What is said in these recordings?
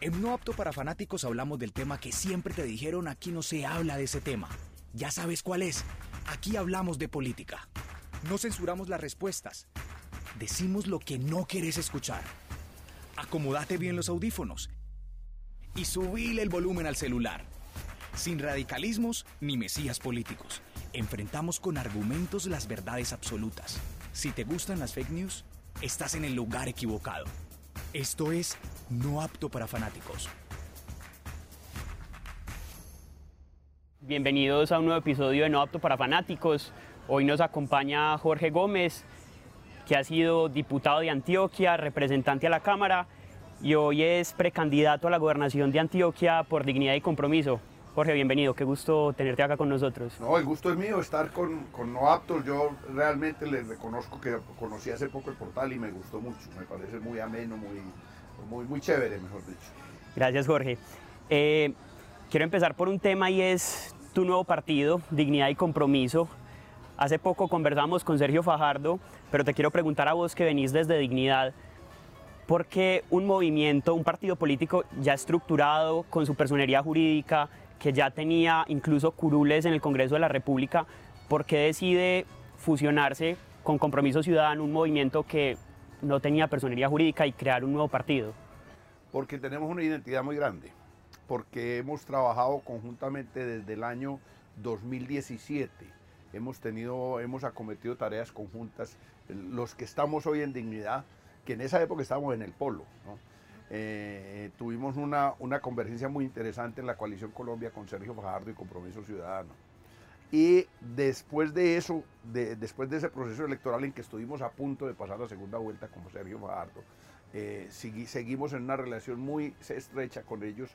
En No Apto para Fanáticos hablamos del tema que siempre te dijeron aquí no se habla de ese tema. Ya sabes cuál es. Aquí hablamos de política. No censuramos las respuestas. Decimos lo que no quieres escuchar. Acomódate bien los audífonos y subile el volumen al celular. Sin radicalismos ni mesías políticos. Enfrentamos con argumentos las verdades absolutas. Si te gustan las fake news, estás en el lugar equivocado. Esto es No apto para fanáticos. Bienvenidos a un nuevo episodio de No apto para fanáticos. Hoy nos acompaña Jorge Gómez, que ha sido diputado de Antioquia, representante a la Cámara y hoy es precandidato a la gobernación de Antioquia por dignidad y compromiso. Jorge, bienvenido, qué gusto tenerte acá con nosotros. No, el gusto es mío estar con, con No Aptos. Yo realmente les reconozco que conocí hace poco el portal y me gustó mucho. Me parece muy ameno, muy, muy, muy chévere, mejor dicho. Gracias, Jorge. Eh, quiero empezar por un tema y es tu nuevo partido, Dignidad y Compromiso. Hace poco conversamos con Sergio Fajardo, pero te quiero preguntar a vos que venís desde Dignidad, ¿por qué un movimiento, un partido político ya estructurado, con su personería jurídica, que ya tenía incluso curules en el Congreso de la República, ¿por qué decide fusionarse con Compromiso Ciudadano, un movimiento que no tenía personería jurídica y crear un nuevo partido? Porque tenemos una identidad muy grande, porque hemos trabajado conjuntamente desde el año 2017. Hemos tenido, hemos acometido tareas conjuntas. Los que estamos hoy en dignidad, que en esa época estábamos en el polo, ¿no? Eh, tuvimos una, una, convergencia muy interesante en la coalición Colombia con Sergio Fajardo y Compromiso Ciudadano. Y después de eso, de, después de ese proceso electoral en que estuvimos a punto de pasar la segunda vuelta como Sergio Fajardo, eh, seguimos en una relación muy estrecha con ellos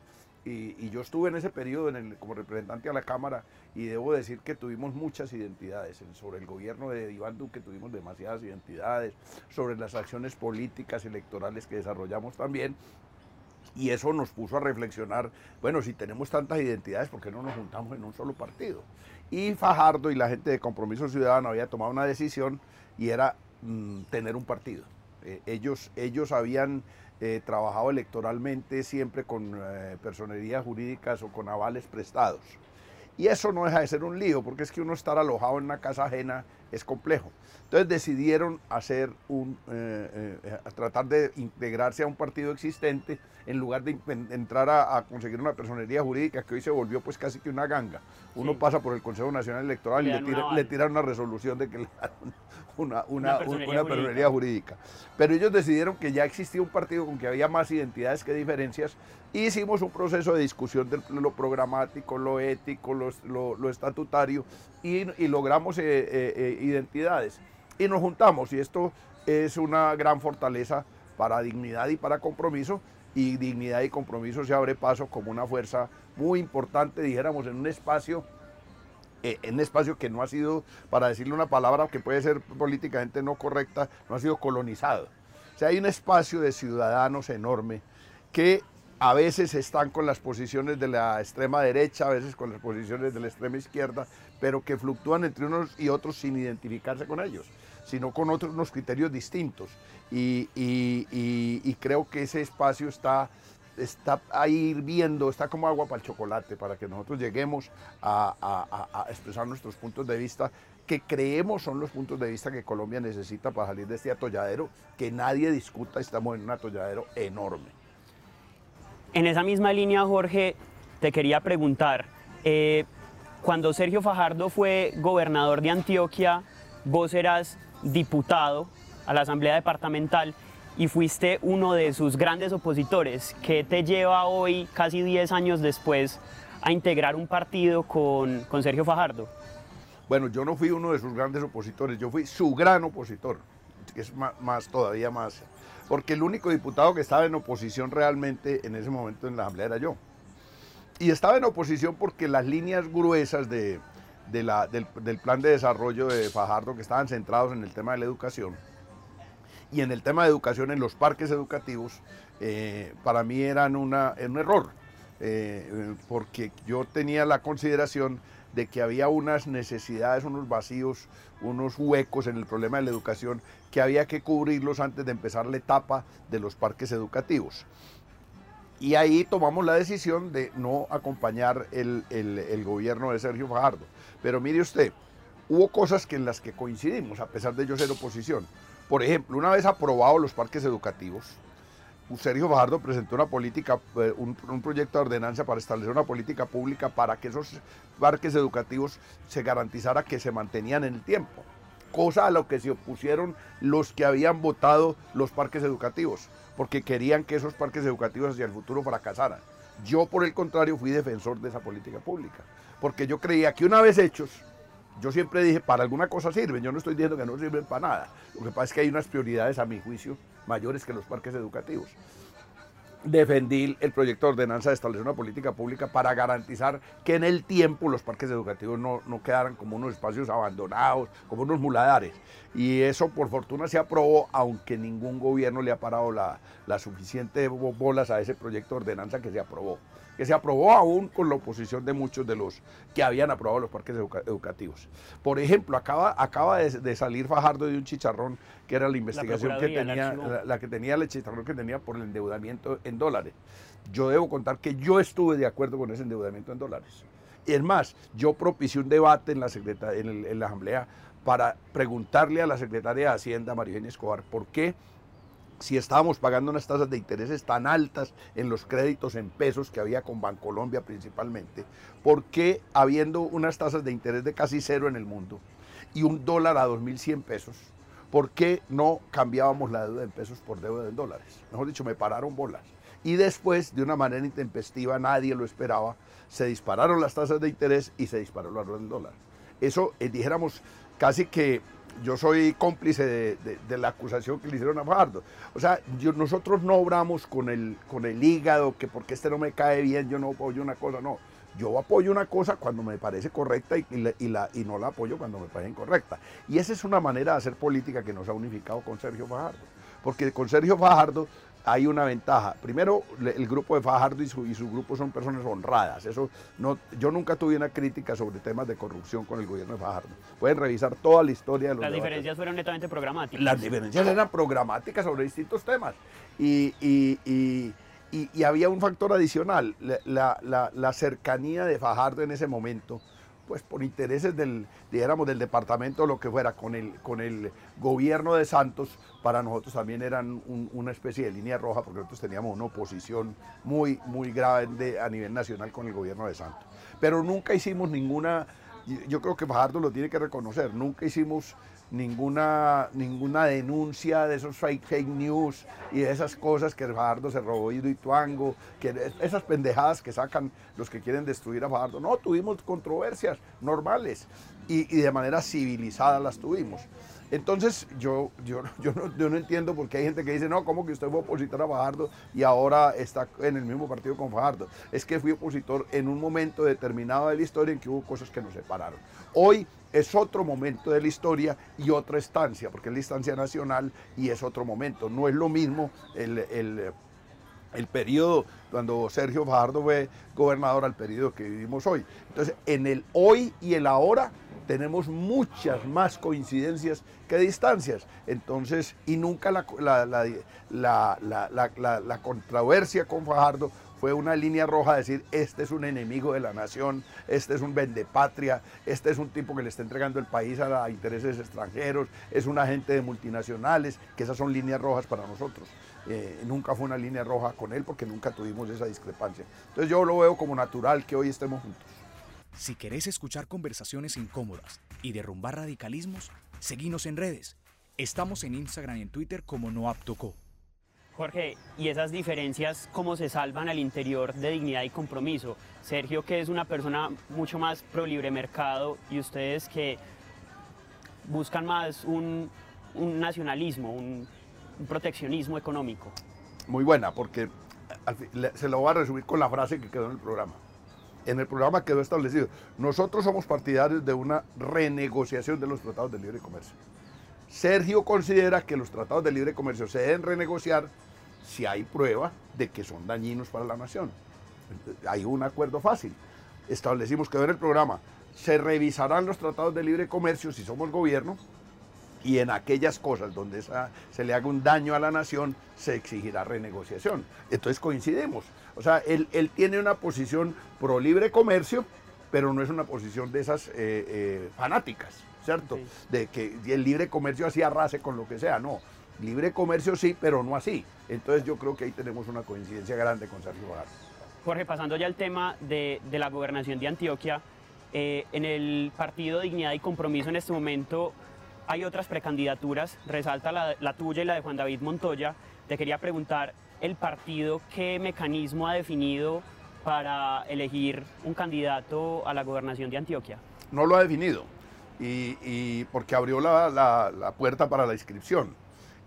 y, yo estuve en ese periodo como representante a la Cámara y debo decir que tuvimos muchas identidades. Sobre el gobierno de Iván Duque tuvimos demasiadas identidades, sobre las acciones políticas electorales que desarrollamos también. Y eso nos puso a reflexionar, bueno, si tenemos tantas identidades, ¿por qué no nos juntamos en un solo partido? Y Fajardo y la gente de Compromiso Ciudadano había tomado una decisión y era mm, tener un partido. Eh, ellos, ellos habían eh, trabajado electoralmente siempre con eh, personerías jurídicas o con avales prestados. Y eso no deja de ser un lío, porque es que uno estar alojado en una casa ajena es complejo. Entonces decidieron hacer un, eh, tratar de integrarse a un partido existente en lugar de entrar a, conseguir una personería jurídica que hoy se volvió pues casi que una ganga. Uno pasa por el Consejo Nacional Electoral y le, tira, le tiran una resolución de que le dan una, una, personería, jurídica. Pero ellos decidieron que ya existía un partido con que había más identidades que diferencias. Y hicimos un proceso de discusión de lo programático, lo ético, lo, estatutario y, logramos eh, identidades. Y nos juntamos y esto es una gran fortaleza para dignidad y para compromiso y dignidad y compromiso se abre paso como una fuerza muy importante, dijéramos, en un espacio eh, en un espacio que no ha sido, para decirle una palabra que puede ser políticamente no correcta, no ha sido colonizado. O sea, hay un espacio de ciudadanos enorme que a veces están con las posiciones de la extrema derecha, a veces con las posiciones de la extrema izquierda, pero que fluctúan entre unos y otros sin identificarse con ellos sino con otros unos criterios distintos. Y, creo que ese espacio está, está ahí hirviendo, está como agua para el chocolate, para que nosotros lleguemos a, expresar nuestros puntos de vista que creemos son los puntos de vista que Colombia necesita para salir de este atolladero, que nadie discuta, estamos en un atolladero enorme. En esa misma línea, Jorge, te quería preguntar, eh, cuando Sergio Fajardo fue gobernador de Antioquia, vos eras diputado a la Asamblea Departamental y fuiste uno de sus grandes opositores. ¿Qué te lleva hoy, casi 10 años después, a integrar un partido con, Sergio Fajardo? Bueno, yo no fui uno de sus grandes opositores, yo fui su gran opositor, que es más, todavía más, porque el único diputado que estaba en oposición realmente en ese momento en la Asamblea era yo. Y estaba en oposición porque las líneas gruesas de, del, plan de desarrollo de Fajardo que estaban centrados en el tema de la educación y en el tema de educación en los parques educativos, eh, para mí eran una, un error, eh, porque yo tenía la consideración de que había unas necesidades, unos vacíos, unos huecos en el problema de la educación que había que cubrirlos antes de empezar la etapa de los parques educativos. Y ahí tomamos la decisión de no acompañar el, el gobierno de Sergio Fajardo. Pero mire usted, hubo cosas que en las que coincidimos, a pesar de yo ser oposición. Por ejemplo, una vez aprobados los parques educativos, Sergio Fajardo presentó una política, eh, un, proyecto de ordenanza para establecer una política pública para que esos parques educativos se garantizara que se mantenían en el tiempo, cosa a lo que se opusieron los que habían votado los parques educativos, porque querían que esos parques educativos hacia el futuro fracasaran. Yo, por el contrario, fui defensor de esa política pública, porque yo creía que una vez hechos, yo siempre dije, para alguna cosa sirven, yo no estoy diciendo que no sirven para nada. Lo que pasa es que hay unas prioridades, a mi juicio, mayores que los parques educativos. Defendí el proyecto de ordenanza de establecer una política pública para garantizar que en el tiempo los parques educativos no, no quedaran como unos espacios abandonados, como unos muladares. Y eso por fortuna se aprobó, aunque ningún gobierno le ha parado la, la suficiente bolas a ese proyecto de ordenanza que se aprobó que se aprobó aún con la oposición de muchos de los que habían aprobado los parques educativos. Por ejemplo, acaba, acaba de, salir Fajardo de un chicharrón que era la investigación que tenía, la, que tenía el chicharrón que tenía por el endeudamiento en dólares. Yo debo contar que yo estuve de acuerdo con ese endeudamiento en dólares. Y es más, yo propicié un debate en la, en, en la Asamblea para preguntarle a la secretaria de Hacienda, María Escobar, por qué si estábamos pagando unas tasas de intereses tan altas en los créditos en pesos que había con Bancolombia principalmente, ¿por qué habiendo unas tasas de interés de casi cero en el mundo y un dólar a 2.100 pesos, ¿por qué no cambiaban la deuda en pesos por deuda en dólares? Mejor dicho, me pararon bolas. Y después, de una manera intempestiva, nadie lo esperaba, se dispararon las tasas de interés y se disparó la del dólar. Eso, eh, dijéramos, casi que yo soy cómplice de, la acusación que le hicieron a Fajardo. O sea, nosotros no obramos con el, hígado, que porque este no me cae bien, yo no apoyo una cosa, no. Yo apoyo una cosa cuando me parece correcta y, y no la apoyo cuando me parece incorrecta. Y esa es una manera de hacer política que nos ha unificado con Sergio Fajardo. Porque con Sergio Fajardo hay una ventaja. Primero, el grupo de Fajardo y su, y su grupo son personas honradas. Eso no, yo nunca tuve una crítica sobre temas de corrupción con el gobierno de Fajardo. Pueden revisar toda la historia de los Las diferencias fueron netamente programáticas. Las diferencias eran programáticas sobre distintos temas. Y, y, y, había un factor adicional, la, la, la cercanía de Fajardo en ese momento pues por intereses del, dijéramos, del departamento lo que fuera, con el, con el gobierno de Santos, para nosotros también eran una especie de línea roja, porque nosotros teníamos una oposición muy, muy grande a nivel nacional con el gobierno de Santos. Pero nunca hicimos ninguna, yo creo que Fajardo lo tiene que reconocer, nunca hicimos ninguna, ninguna denuncia de esos fake, fake news y de esas cosas que Fajardo se robó y Tuango, que esas pendejadas que sacan los que quieren destruir a Fajardo. No, tuvimos controversias normales y, de manera civilizada las tuvimos. Entonces, yo, yo, yo, no, yo no entiendo por qué hay gente que dice, no, ¿cómo que usted fue opositor a Fajardo y ahora está en el mismo partido con Fajardo? Es que fui opositor en un momento determinado de la historia en que hubo cosas que nos separaron. Hoy es otro momento de la historia y otra estancia, porque es la instancia nacional y es otro momento. No es lo mismo el, el, periodo cuando Sergio Fajardo fue gobernador al periodo que vivimos hoy. Entonces, en el hoy y el ahora tenemos muchas más coincidencias que distancias. Entonces, y nunca la, la, controversia con Fajardo fue una línea roja decir, este es un enemigo de la nación, este es un vendepatria, este es un tipo que le está entregando el país a, intereses extranjeros, es un agente de multinacionales, que esas son líneas rojas para nosotros. Eh, nunca fue una línea roja con él porque nunca tuvimos esa discrepancia. Entonces yo lo veo como natural que hoy estemos juntos. Si querés escuchar conversaciones incómodas y derrumbar radicalismos, seguinos en redes. Estamos en Instagram y en Twitter como NoAptoCo. Jorge, ¿y esas diferencias cómo se salvan al interior de dignidad y compromiso? Sergio, que es una persona mucho más pro libre mercado, y ustedes que buscan más un, nacionalismo, un, proteccionismo económico. Muy buena, porque se lo voy a resumir con la frase que quedó en el programa en el programa quedó establecido. Nosotros somos partidarios de una renegociación de los tratados de libre comercio. Sergio considera que los tratados de libre comercio se deben renegociar si hay prueba de que son dañinos para la nación. Hay un acuerdo fácil. Establecimos que en el programa se revisarán los tratados de libre comercio si somos gobierno y en aquellas cosas donde se le haga un daño a la nación, se exigirá renegociación. Entonces coincidimos. O sea, él, tiene una posición pro libre comercio, pero no es una posición de esas eh, eh, fanáticas, ¿cierto? De que el libre comercio así arrase con lo que sea, no. Libre comercio sí, pero no así. Entonces yo creo que ahí tenemos una coincidencia grande con Sergio Bajar. Jorge, pasando ya al tema de, la gobernación de Antioquia, eh, en el partido Dignidad y Compromiso en este momento hay otras precandidaturas, resalta la, tuya y la de Juan David Montoya. Te quería preguntar, ¿el partido qué mecanismo ha definido para elegir un candidato a la gobernación de Antioquia? No lo ha definido, y, porque abrió la, puerta para la inscripción.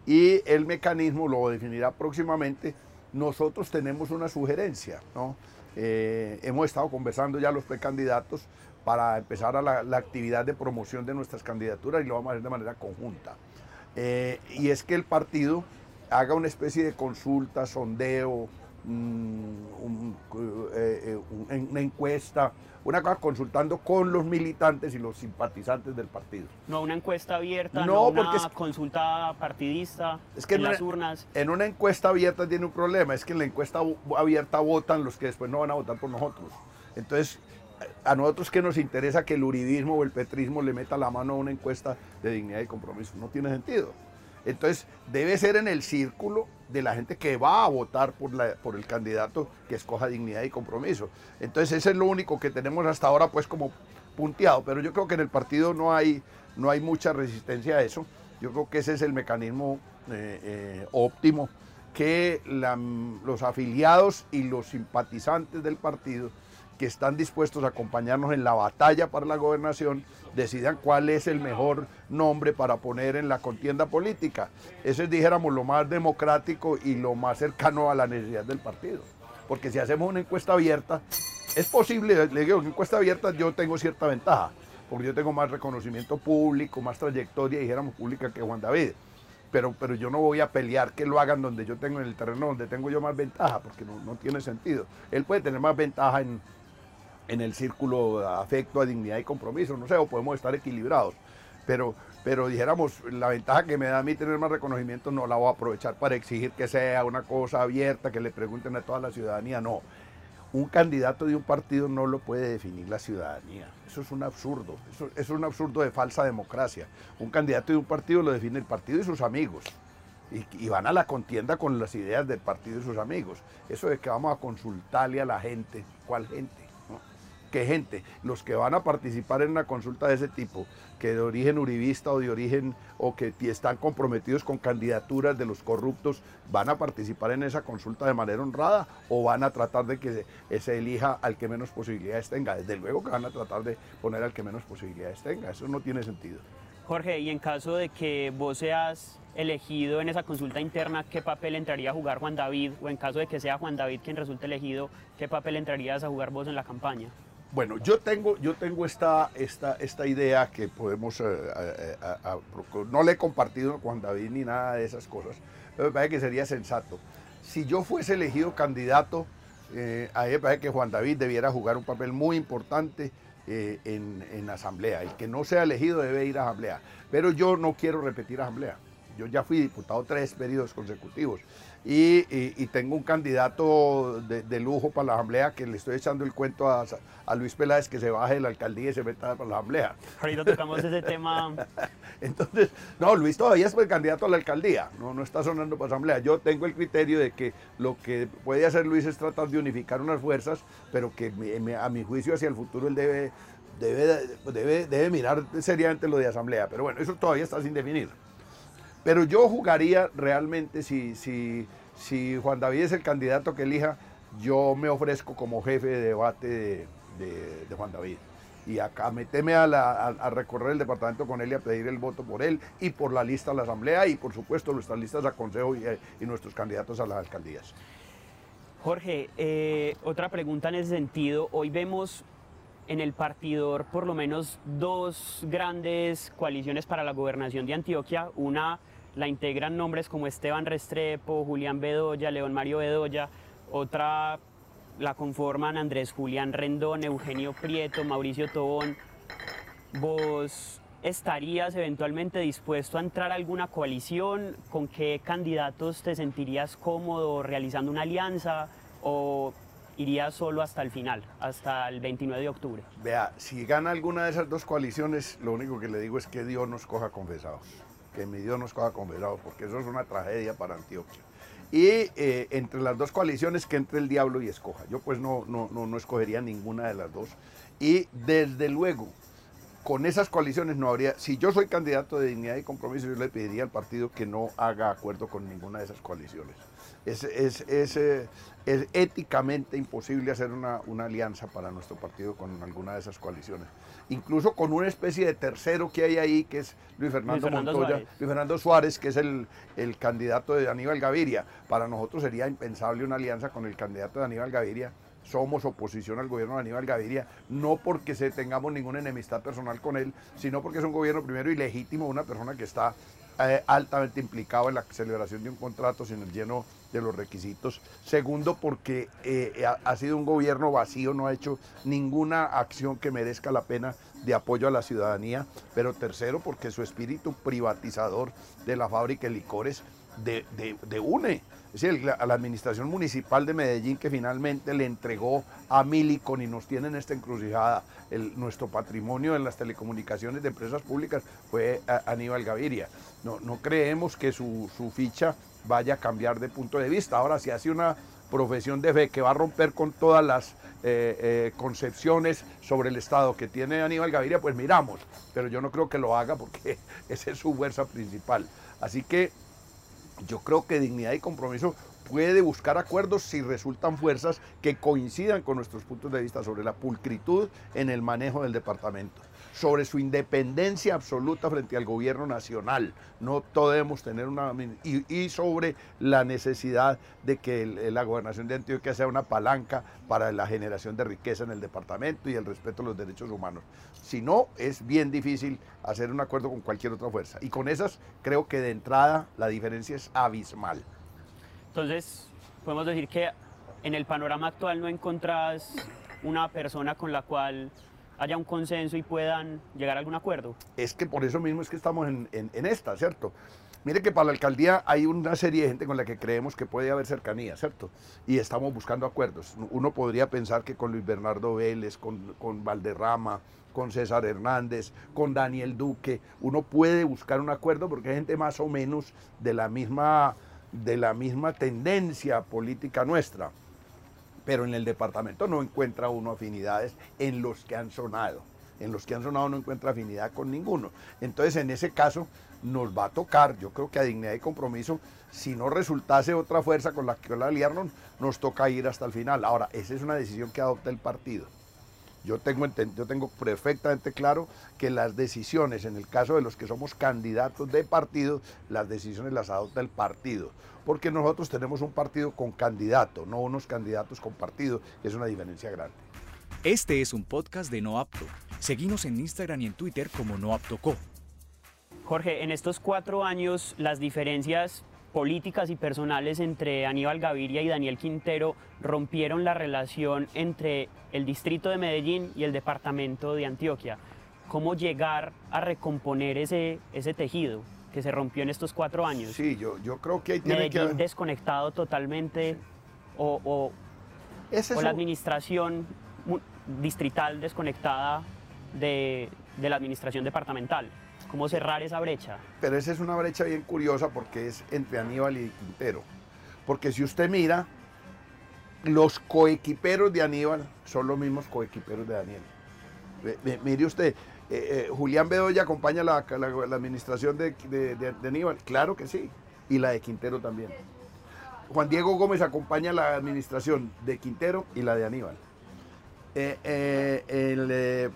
Y el mecanismo lo definirá próximamente. Nosotros tenemos una sugerencia, ¿no? Eh, hemos estado conversando ya los precandidatos para empezar a la, actividad de promoción de nuestras candidaturas y lo vamos a hacer de manera conjunta. Eh, y es que el partido haga una especie de consulta, sondeo, mm, eh, eh, una encuesta, una cosa consultando con los militantes y los simpatizantes del partido. No una encuesta abierta, no, una consulta partidista es que en, las urnas. En una encuesta abierta tiene un problema, es que en la encuesta abierta votan los que después no van a votar por nosotros. Entonces, a nosotros que nos interesa que el uribismo o el petrismo le meta la mano a una encuesta de dignidad y compromiso. No tiene sentido. Entonces, debe ser en el círculo de la gente que va a votar por el candidato que escoja dignidad y compromiso. Entonces, ese es lo único que tenemos hasta ahora, pues, como punteado. Pero yo creo que en el partido no hay, no hay mucha resistencia a eso. Yo creo que ese es el mecanismo eh, eh, óptimo que los afiliados y los simpatizantes del partido que están dispuestos a acompañarnos en la batalla para la gobernación decidan cuál es el mejor nombre para poner en la contienda política. Ese es, dijéramos, lo más democrático y lo más cercano a la necesidad del partido. Porque si hacemos una encuesta abierta, es posible, le digo, en encuesta abierta yo tengo cierta ventaja, porque yo tengo más reconocimiento público, más trayectoria, dijéramos, pública que Juan David. Pero, pero, yo no voy a pelear que lo hagan donde yo tengo en el terreno, donde tengo yo más ventaja, porque no, no tiene sentido. Él puede tener más ventaja en, en el círculo de afecto, a dignidad y compromiso, no sé, o podemos estar equilibrados. Pero, pero dijéramos, la ventaja que me da a mí tener más reconocimiento no la voy a aprovechar para exigir que sea una cosa abierta, que le pregunten a toda la ciudadanía, no. Un candidato de un partido no lo puede definir la ciudadanía. Eso es un absurdo, eso, es un absurdo de falsa democracia. Un candidato de un partido lo define el partido y sus amigos. Y, y, van a la contienda con las ideas del partido y sus amigos. Eso de que vamos a consultarle a la gente, ¿cuál gente? Que gente, los que van a participar en una consulta de ese tipo, que de origen uribista o de origen o que están comprometidos con candidaturas de los corruptos, van a participar en esa consulta de manera honrada o van a tratar de que se, elija al que menos posibilidades tenga. Desde luego que van a tratar de poner al que menos posibilidades tenga. Eso no tiene sentido. Jorge, y en caso de que vos seas elegido en esa consulta interna, ¿qué papel entraría a jugar Juan David? O en caso de que sea Juan David quien resulte elegido, ¿qué papel entrarías a jugar vos en la campaña? Bueno, yo tengo, yo tengo esta, esta, esta idea que podemos, eh, eh, no le he compartido con David ni nada de esas cosas, pero me parece que sería sensato. Si yo fuese elegido candidato, eh, a mí me parece que Juan David debiera jugar un papel muy importante en, en asamblea. El que no sea elegido debe ir a asamblea. Pero yo no quiero repetir asamblea. Yo ya fui diputado tres periodos consecutivos y, tengo un candidato de, lujo para la Asamblea que le estoy echando el cuento a, Luis Peláez que se baje de la alcaldía y se meta para la Asamblea. Ahorita tocamos ese tema. Entonces, no, Luis todavía es el candidato a la alcaldía, no, no está sonando para Asamblea. Yo tengo el criterio de que lo que puede hacer Luis es tratar de unificar unas fuerzas, pero que a mi juicio hacia el futuro él debe, debe, debe, debe mirar seriamente lo de Asamblea. Pero bueno, eso todavía está sin definir. Pero yo jugaría realmente, si, si, si Juan David es el candidato que elija, yo me ofrezco como jefe de debate de, Juan David. Y acá meteme a, recorrer el departamento con él y a pedir el voto por él y por la lista a la asamblea y por supuesto nuestras listas a consejo y, nuestros candidatos a las alcaldías. Jorge, eh, otra pregunta en ese sentido. Hoy vemos en el partidor por lo menos dos grandes coaliciones para la gobernación de Antioquia. Una la integran nombres como Esteban Restrepo, Julián Bedoya, León Mario Bedoya, otra la conforman Andrés Julián Rendón, Eugenio Prieto, Mauricio Tobón. Vos estarías eventualmente dispuesto a entrar a alguna coalición? ¿Con qué candidatos te sentirías cómodo realizando una alianza? ¿O irías solo hasta el final, hasta el 29 de octubre? Vea, si gana alguna de esas dos coaliciones, lo único que le digo es que Dios nos coja confesados. Que mi Dios nos coja confesados, porque eso es una tragedia para Antioquia. Y eh, entre las dos coaliciones que entre el diablo y escoja. Yo pues no, no, no, no escogería ninguna de las dos. Y desde luego, con esas coaliciones no habría, si yo soy candidato de dignidad y compromiso, yo le pediría al partido que no haga acuerdo con ninguna de esas coaliciones. Es, es, es, eh, es éticamente imposible hacer una, una, alianza para nuestro partido con alguna de esas coaliciones. Incluso con una especie de tercero que hay ahí, que es Luis Fernando, Luis Fernando Montoya, Suárez. Luis Fernando Suárez, que es el, el candidato de Aníbal Gaviria. Para nosotros sería impensable una alianza con el candidato de Aníbal Gaviria somos oposición al gobierno de Aníbal Gaviria, no porque se tengamos ninguna enemistad personal con él, sino porque es un gobierno primero ilegítimo, una persona que está eh, altamente implicado en la celebración de un contrato sin el lleno de los requisitos. Segundo, porque eh, ha, sido un gobierno vacío, no ha hecho ninguna acción que merezca la pena de apoyo a la ciudadanía. Pero tercero, porque su espíritu privatizador de la fábrica de licores de, de, UNE. Es decir, a la administración municipal de Medellín que finalmente le entregó a Milicon y nos tiene en esta encrucijada el, nuestro patrimonio en las telecomunicaciones de empresas públicas fue Aníbal Gaviria. No, no creemos que su, su, ficha vaya a cambiar de punto de vista. Ahora, si hace una profesión de fe que va a romper con todas las eh, eh, concepciones sobre el Estado que tiene Aníbal Gaviria, pues miramos. Pero yo no creo que lo haga porque esa es su fuerza principal. Así que yo creo que dignidad y compromiso puede buscar acuerdos si resultan fuerzas que coincidan con nuestros puntos de vista sobre la pulcritud en el manejo del departamento, sobre su independencia absoluta frente al gobierno nacional. No debemos tener una... Y, sobre la necesidad de que el, la gobernación de Antioquia sea una palanca para la generación de riqueza en el departamento y el respeto a los derechos humanos. Si no, es bien difícil hacer un acuerdo con cualquier otra fuerza. Y con esas creo que de entrada la diferencia es abismal. Entonces, podemos decir que en el panorama actual no encontrás una persona con la cual haya un consenso y puedan llegar a algún acuerdo. Es que por eso mismo es que estamos en, en, esta, ¿cierto? Mire que para la alcaldía hay una serie de gente con la que creemos que puede haber cercanía, ¿cierto? Y estamos buscando acuerdos. Uno podría pensar que con Luis Bernardo Vélez, con, con Valderrama, con César Hernández, con Daniel Duque, uno puede buscar un acuerdo porque hay gente más o menos de la misma de la misma tendencia política nuestra, pero en el departamento no encuentra uno afinidades en los que han sonado. En los que han sonado no encuentra afinidad con ninguno. Entonces, en ese caso, nos va a tocar, yo creo que a dignidad y compromiso, si no resultase otra fuerza con la que la aliarnos, nos toca ir hasta el final. Ahora, esa es una decisión que adopta el partido. Yo tengo, yo tengo perfectamente claro que las decisiones, en el caso de los que somos candidatos de partido, las decisiones las adopta el partido. Porque nosotros tenemos un partido con candidato, no unos candidatos con partido, que es una diferencia grande. Este es un podcast de No Apto. Seguimos en Instagram y en Twitter como No Apto Co. Jorge, en estos cuatro años las diferencias políticas y personales entre Aníbal Gaviria y Daniel Quintero rompieron la relación entre el distrito de Medellín y el departamento de Antioquia. ¿Cómo llegar a recomponer ese, ese tejido que se rompió en estos cuatro años? Sí, yo, yo creo que ahí tiene Medellín que haber... desconectado totalmente sí. o, o, o la administración distrital desconectada de, de la administración departamental. ¿Cómo cerrar esa brecha? Pero esa es una brecha bien curiosa porque es entre Aníbal y Quintero. Porque si usted mira, los coequiperos de Aníbal son los mismos coequiperos de Daniel. Mire usted, eh, eh, Julián Bedoya acompaña la, la, la administración de, de, de, de, Aníbal, claro que sí, y la de Quintero también. Juan Diego Gómez acompaña la administración de Quintero y la de Aníbal. Eh, eh, el, eh,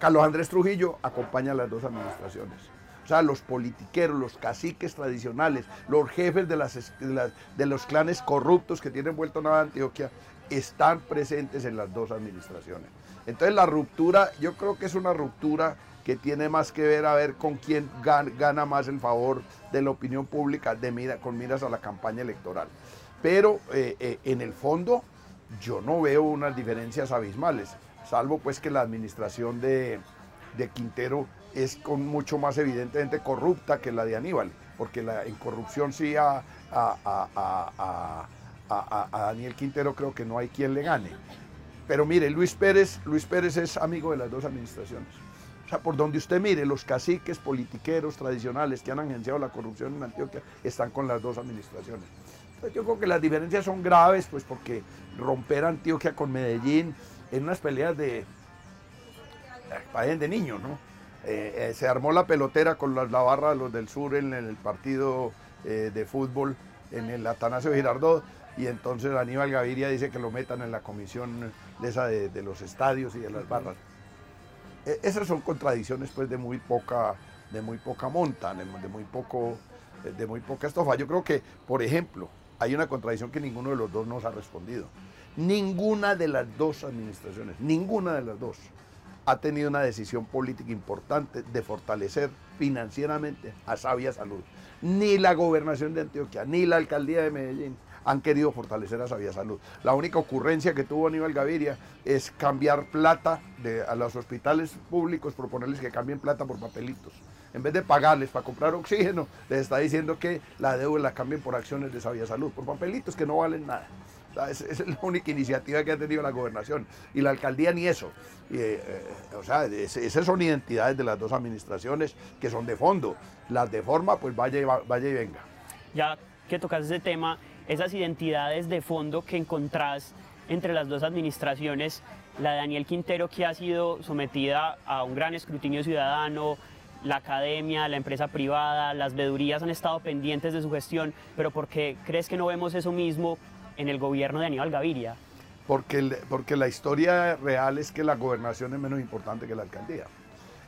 Carlos Andrés Trujillo acompaña a las dos administraciones. O sea, los politiqueros, los caciques tradicionales, los jefes de, las, de, los clanes corruptos que tienen vuelto Nueva Antioquia, están presentes en las dos administraciones. Entonces la ruptura, yo creo que es una ruptura que tiene más que ver a ver con quién gana, más el favor de la opinión pública de con miras a la campaña electoral. Pero en el fondo yo no veo unas diferencias abismales, salvo pues que la administración de, de Quintero es con mucho más evidentemente corrupta que la de Aníbal, porque la, en corrupción sí a, a, Daniel Quintero creo que no hay quien le gane. Pero mire, Luis Pérez, Luis Pérez es amigo de las dos administraciones. O sea, por donde usted mire, los caciques politiqueros tradicionales que han agenciado la corrupción en Antioquia están con las dos administraciones. Yo creo que las diferencias son graves, pues porque romper Antioquia con Medellín en unas peleas de, de niños, ¿no? Eh, eh, se armó la pelotera con la, barra de los del sur en, el partido eh, de fútbol en el Atanasio Girardot y entonces Aníbal Gaviria dice que lo metan en la comisión de esa de, los estadios y de las barras. esas son contradicciones pues de muy poca, de muy poca monta, de, muy poco, de muy poca estofa. Yo creo que, por ejemplo, hay una contradicción que ninguno de los dos nos ha respondido. Ninguna de las dos administraciones, ninguna de las dos ha tenido una decisión política importante de fortalecer financieramente a Sabia Salud. Ni la gobernación de Antioquia, ni la alcaldía de Medellín han querido fortalecer a Sabia Salud. La única ocurrencia que tuvo Aníbal Gaviria es cambiar plata a los hospitales públicos, proponerles que cambien plata por papelitos. En vez de pagarles para comprar oxígeno, les está diciendo que la deuda la cambien por acciones de Sabia Salud, por papelitos que no valen nada. Esa es la única iniciativa que ha tenido la gobernación. Y la alcaldía ni eso. Eh, eh, o sea, esas son identidades de las dos administraciones que son de fondo. Las de forma, pues vaya y, vaya y venga. Ya que tocas ese tema, esas identidades de fondo que encontrás entre las dos administraciones, la de Daniel Quintero que ha sido sometida a un gran escrutinio ciudadano, la academia, la empresa privada, las vedurías han estado pendientes de su gestión, pero ¿por qué crees que no vemos eso mismo en el gobierno de Aníbal Gaviria? Porque, porque la historia real es que la gobernación es menos importante que la alcaldía.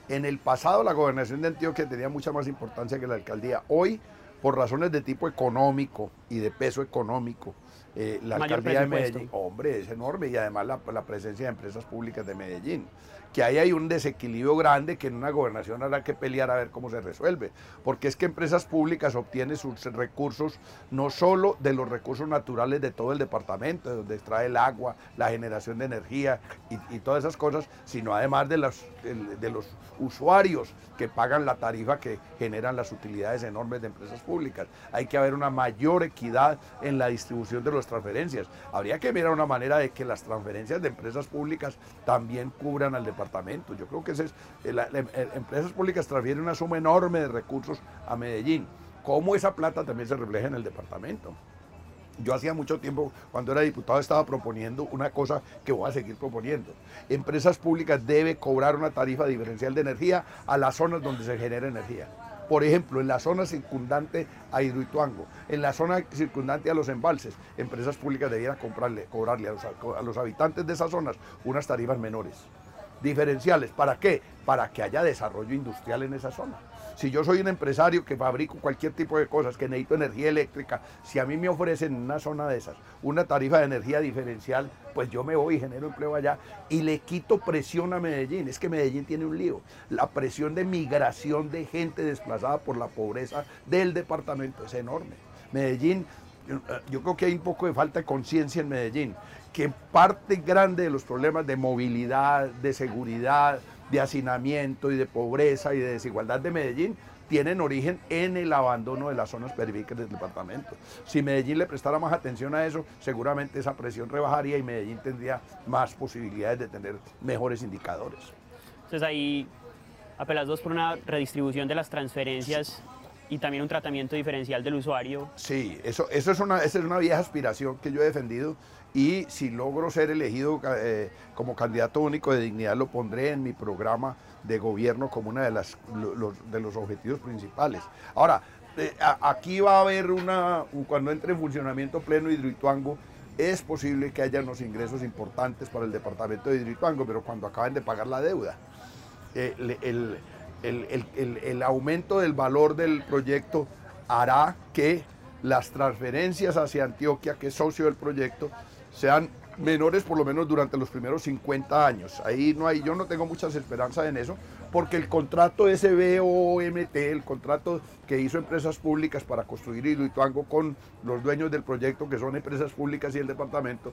En el pasado la gobernación de Antioquia tenía mucha más importancia que la alcaldía. Hoy, por razones de tipo económico y de peso económico, eh, la alcaldía de Medellín, hombre, es enorme y además la, la, presencia de empresas públicas de Medellín que ahí hay un desequilibrio grande que en una gobernación habrá que pelear a ver cómo se resuelve. Porque es que empresas públicas obtienen sus recursos no solo de los recursos naturales de todo el departamento, de donde extrae el agua, la generación de energía y, todas esas cosas, sino además de, las, de los usuarios que pagan la tarifa que generan las utilidades enormes de empresas públicas. Hay que haber una mayor equidad en la distribución de las transferencias. Habría que mirar una manera de que las transferencias de empresas públicas también cubran al departamento yo creo que ese es, las empresas públicas transfieren una suma enorme de recursos a Medellín. ¿Cómo esa plata también se refleja en el departamento? Yo hacía mucho tiempo, cuando era diputado, estaba proponiendo una cosa que voy a seguir proponiendo. Empresas públicas deben cobrar una tarifa diferencial de energía a las zonas donde se genera energía. Por ejemplo, en la zona circundante a Hidroituango, en la zona circundante a los embalses, empresas públicas debieran cobrarle a los habitantes de esas zonas unas tarifas menores diferenciales. ¿Para qué? Para que haya desarrollo industrial en esa zona. Si yo soy un empresario que fabrico cualquier tipo de cosas, que necesito energía eléctrica, si a mí me ofrecen en una zona de esas una tarifa de energía diferencial, pues yo me voy y genero empleo allá y le quito presión a Medellín. Es que Medellín tiene un lío. La presión de migración de gente desplazada por la pobreza del departamento es enorme. Medellín yo creo que hay un poco de falta de conciencia en Medellín que parte grande de los problemas de movilidad, de seguridad, de hacinamiento y de pobreza y de desigualdad de Medellín tienen origen en el abandono de las zonas periféricas del departamento. Si Medellín le prestara más atención a eso, seguramente esa presión rebajaría y Medellín tendría más posibilidades de tener mejores indicadores. Entonces ahí apelas dos por una redistribución de las transferencias y también un tratamiento diferencial del usuario. Sí, eso, eso es una, esa es una vieja aspiración que yo he defendido y si logro ser elegido eh, como candidato único de dignidad lo pondré en mi programa de gobierno como uno de, las, los, de los objetivos principales. Ahora, eh, aquí va a haber una, cuando entre en funcionamiento pleno Hidroituango, es posible que haya unos ingresos importantes para el departamento de Hidroituango, pero cuando acaben de pagar la deuda. Eh, el, el, el aumento del valor del proyecto hará que las transferencias hacia Antioquia, que es socio del proyecto, sean menores por lo menos durante los primeros 50 años. Ahí no hay, yo no tengo muchas esperanzas en eso, porque el contrato SBOMT, el contrato que hizo empresas públicas para construir Hidroituango con los dueños del proyecto, que son empresas públicas y el departamento,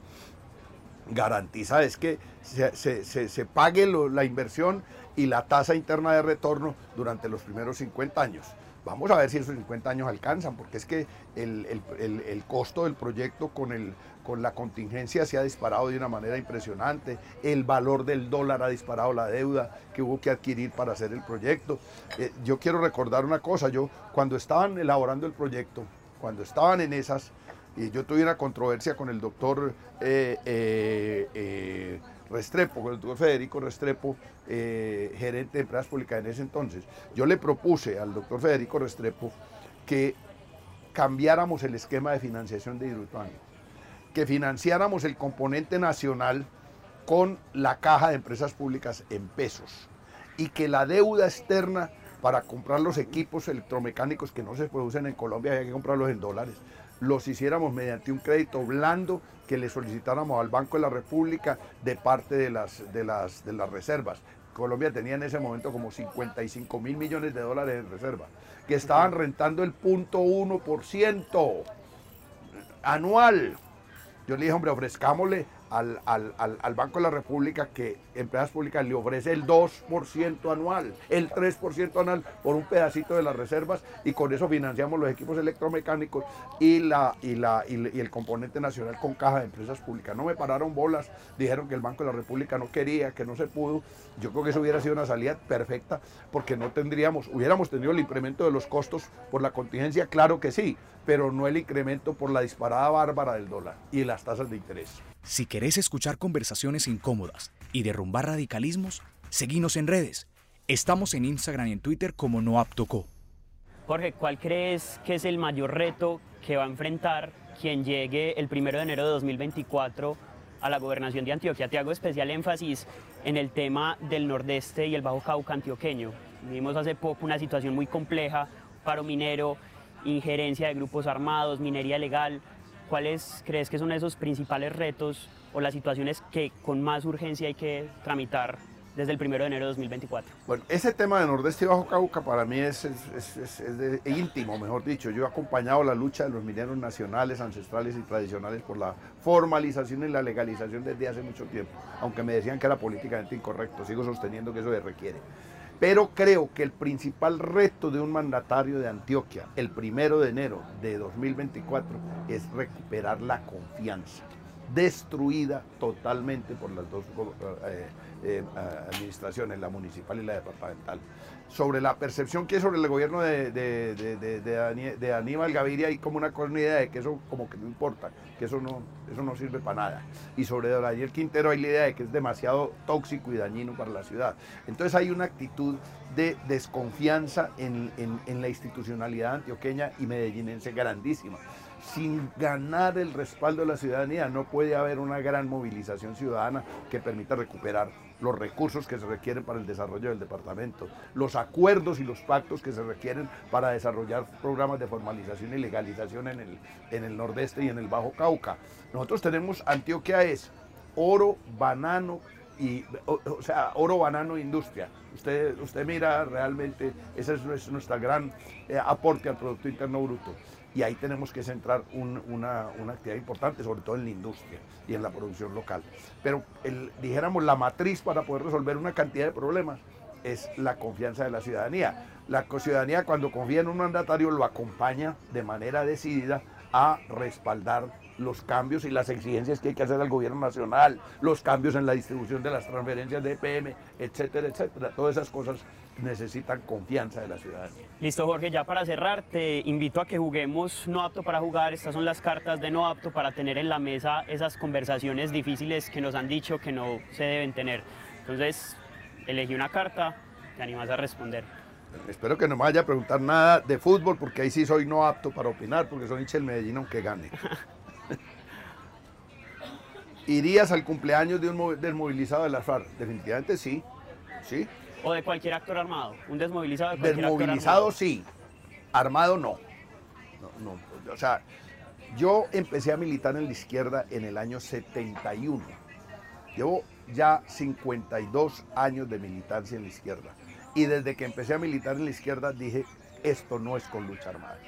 garantiza es que se, pague la inversión y la tasa interna de retorno durante los primeros 50 años. Vamos a ver si esos 50 años alcanzan, porque es que el, costo del proyecto con, el, con la contingencia se ha disparado de una manera impresionante, el valor del dólar ha disparado la deuda que hubo que adquirir para hacer el proyecto. Eh, yo quiero recordar una cosa, yo cuando estaban elaborando el proyecto, cuando estaban en esas, y yo tuve una controversia con el doctor eh, eh, Restrepo, con el doctor Federico Restrepo, eh, gerente de empresas públicas en ese entonces, yo le propuse al doctor Federico Restrepo que cambiáramos el esquema de financiación de Hidroituango, que financiáramos el componente nacional con la caja de empresas públicas en pesos y que la deuda externa para comprar los equipos electromecánicos que no se producen en Colombia, hay que comprarlos en dólares, los hiciéramos mediante un crédito blando que le solicitáramos al Banco de la República de parte de las, de las, de las reservas. Colombia tenía en ese momento como 55 mil millones de dólares en reserva, que estaban rentando el punto 1% anual. Yo le dije, hombre, ofrezcámosle al, al, Banco de la República que Empresas Públicas le ofrece el 2% anual, el 3% anual por un pedacito de las reservas y con eso financiamos los equipos electromecánicos y, la, y, la, y, el componente nacional con caja de empresas públicas. No me pararon bolas, dijeron que el Banco de la República no quería, que no se pudo. Yo creo que eso hubiera sido una salida perfecta porque no tendríamos, hubiéramos tenido el incremento de los costos por la contingencia, claro que sí, pero no el incremento por la disparada bárbara del dólar y las tasas de interés. Si querés escuchar conversaciones incómodas y derrumbar radicalismos, seguinos en redes. Estamos en Instagram y en Twitter como NoAptoCo. Jorge, ¿cuál crees que es el mayor reto que va a enfrentar quien llegue el primero de enero de 2024 a la gobernación de Antioquia? Te hago especial énfasis en el tema del nordeste y el Bajo Cauca antioqueño. Vimos hace poco una situación muy compleja, paro minero, injerencia de grupos armados, minería legal. ¿Cuáles crees que son esos principales retos o las situaciones que con más urgencia hay que tramitar desde el 1 de enero de 2024? Bueno, ese tema de Nordeste y Bajo Cauca para mí es, íntimo, mejor dicho. Yo he acompañado la lucha de los mineros nacionales, ancestrales y tradicionales por la formalización y la legalización desde hace mucho tiempo, aunque me decían que era políticamente incorrecto, sigo sosteniendo que eso se requiere. Pero creo que el principal reto de un mandatario de Antioquia el primero de enero de 2024 es recuperar la confianza, destruida totalmente por las dos eh, eh, administraciones, la municipal y la departamental sobre la percepción que hay sobre el gobierno de, de, Aníbal Gaviria hay como una, idea de que eso como que no importa, que eso no, eso no sirve para nada. Y sobre Daniel Quintero hay la idea de que es demasiado tóxico y dañino para la ciudad. Entonces hay una actitud de desconfianza en, en la institucionalidad antioqueña y medellinense grandísima sin ganar el respaldo de la ciudadanía no puede haber una gran movilización ciudadana que permita recuperar los recursos que se requieren para el desarrollo del departamento, los acuerdos y los pactos que se requieren para desarrollar programas de formalización y legalización en el, en el nordeste y en el Bajo Cauca. Nosotros tenemos, Antioquia es oro, banano, y, o, sea, oro, banano e industria. Usted, usted mira realmente, ese es nuestro gran eh, aporte al Producto Interno Bruto y ahí tenemos que centrar una, actividad importante, sobre todo en la industria y en la producción local. Pero el, dijéramos, la matriz para poder resolver una cantidad de problemas es la confianza de la ciudadanía. La ciudadanía cuando confía en un mandatario lo acompaña de manera decidida a respaldar los cambios y las exigencias que hay que hacer al gobierno nacional, los cambios en la distribución de las transferencias de EPM, etcétera, etcétera. Todas esas cosas necesitan confianza de la ciudadanía. Listo, Jorge, ya para cerrar, te invito a que juguemos No Apto para Jugar. Estas son las cartas de No Apto para tener en la mesa esas conversaciones difíciles que nos han dicho que no se deben tener. Entonces, elegí una carta, te animas a responder. Espero que no me vaya a preguntar nada de fútbol, porque ahí sí soy no apto para opinar, porque soy hincha del Medellín aunque gane. ¿Irías al cumpleaños de un desmovilizado de la FARC? Definitivamente sí. ¿Sí? ¿O de cualquier actor armado? ¿Un desmovilizado de cualquier Desmovilizado sí, armado no. no. O sea, yo empecé a militar en la izquierda en el año 71. Llevo ya 52 años de militancia en la izquierda. Y desde que empecé a militar en la izquierda dije, esto no es con lucha armada.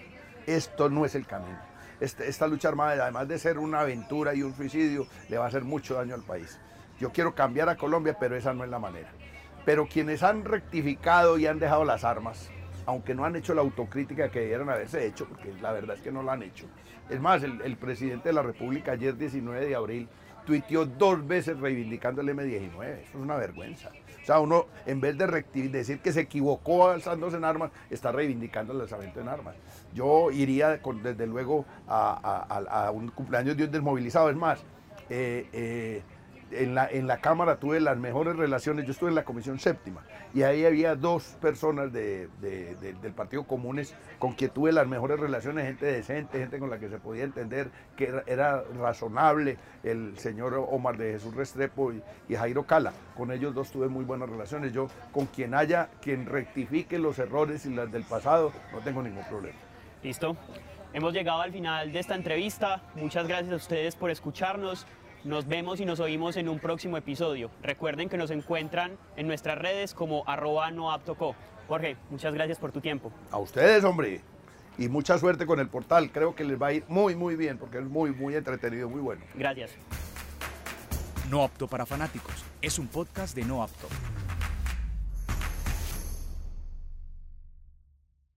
Esto no es el camino. Este, esta lucha armada, además de ser una aventura y un suicidio, le va a hacer mucho daño al país. Yo quiero cambiar a Colombia, pero esa no es la manera. Pero quienes han rectificado y han dejado las armas, aunque no han hecho la autocrítica que debieran haberse hecho, porque la verdad es que no la han hecho. Es más, el, presidente de la República ayer 19 de abril tuiteó dos veces reivindicando el M19. Eso es una vergüenza. O sea, uno, en vez de decir que se equivocó alzándose en armas, está reivindicando el alzamiento en armas. Yo iría, desde luego, a, un cumpleaños de un desmovilizado. Es más, eh, eh, en la, en la Cámara tuve las mejores relaciones, yo estuve en la Comisión Séptima y ahí había dos personas de, del Partido Comunes con quien tuve las mejores relaciones, gente decente, gente con la que se podía entender que era, razonable, el señor Omar de Jesús Restrepo y, Jairo Cala, con ellos dos tuve muy buenas relaciones, yo con quien haya, quien rectifique los errores y las del pasado, no tengo ningún problema. Listo. Hemos llegado al final de esta entrevista. Muchas gracias a ustedes por escucharnos. Nos vemos y nos oímos en un próximo episodio. Recuerden que nos encuentran en nuestras redes como arroba noaptoco. Jorge, muchas gracias por tu tiempo. A ustedes, hombre. Y mucha suerte con el portal. Creo que les va a ir muy, muy bien porque es muy, muy entretenido, muy bueno. Gracias. No apto para fanáticos. Es un podcast de No apto.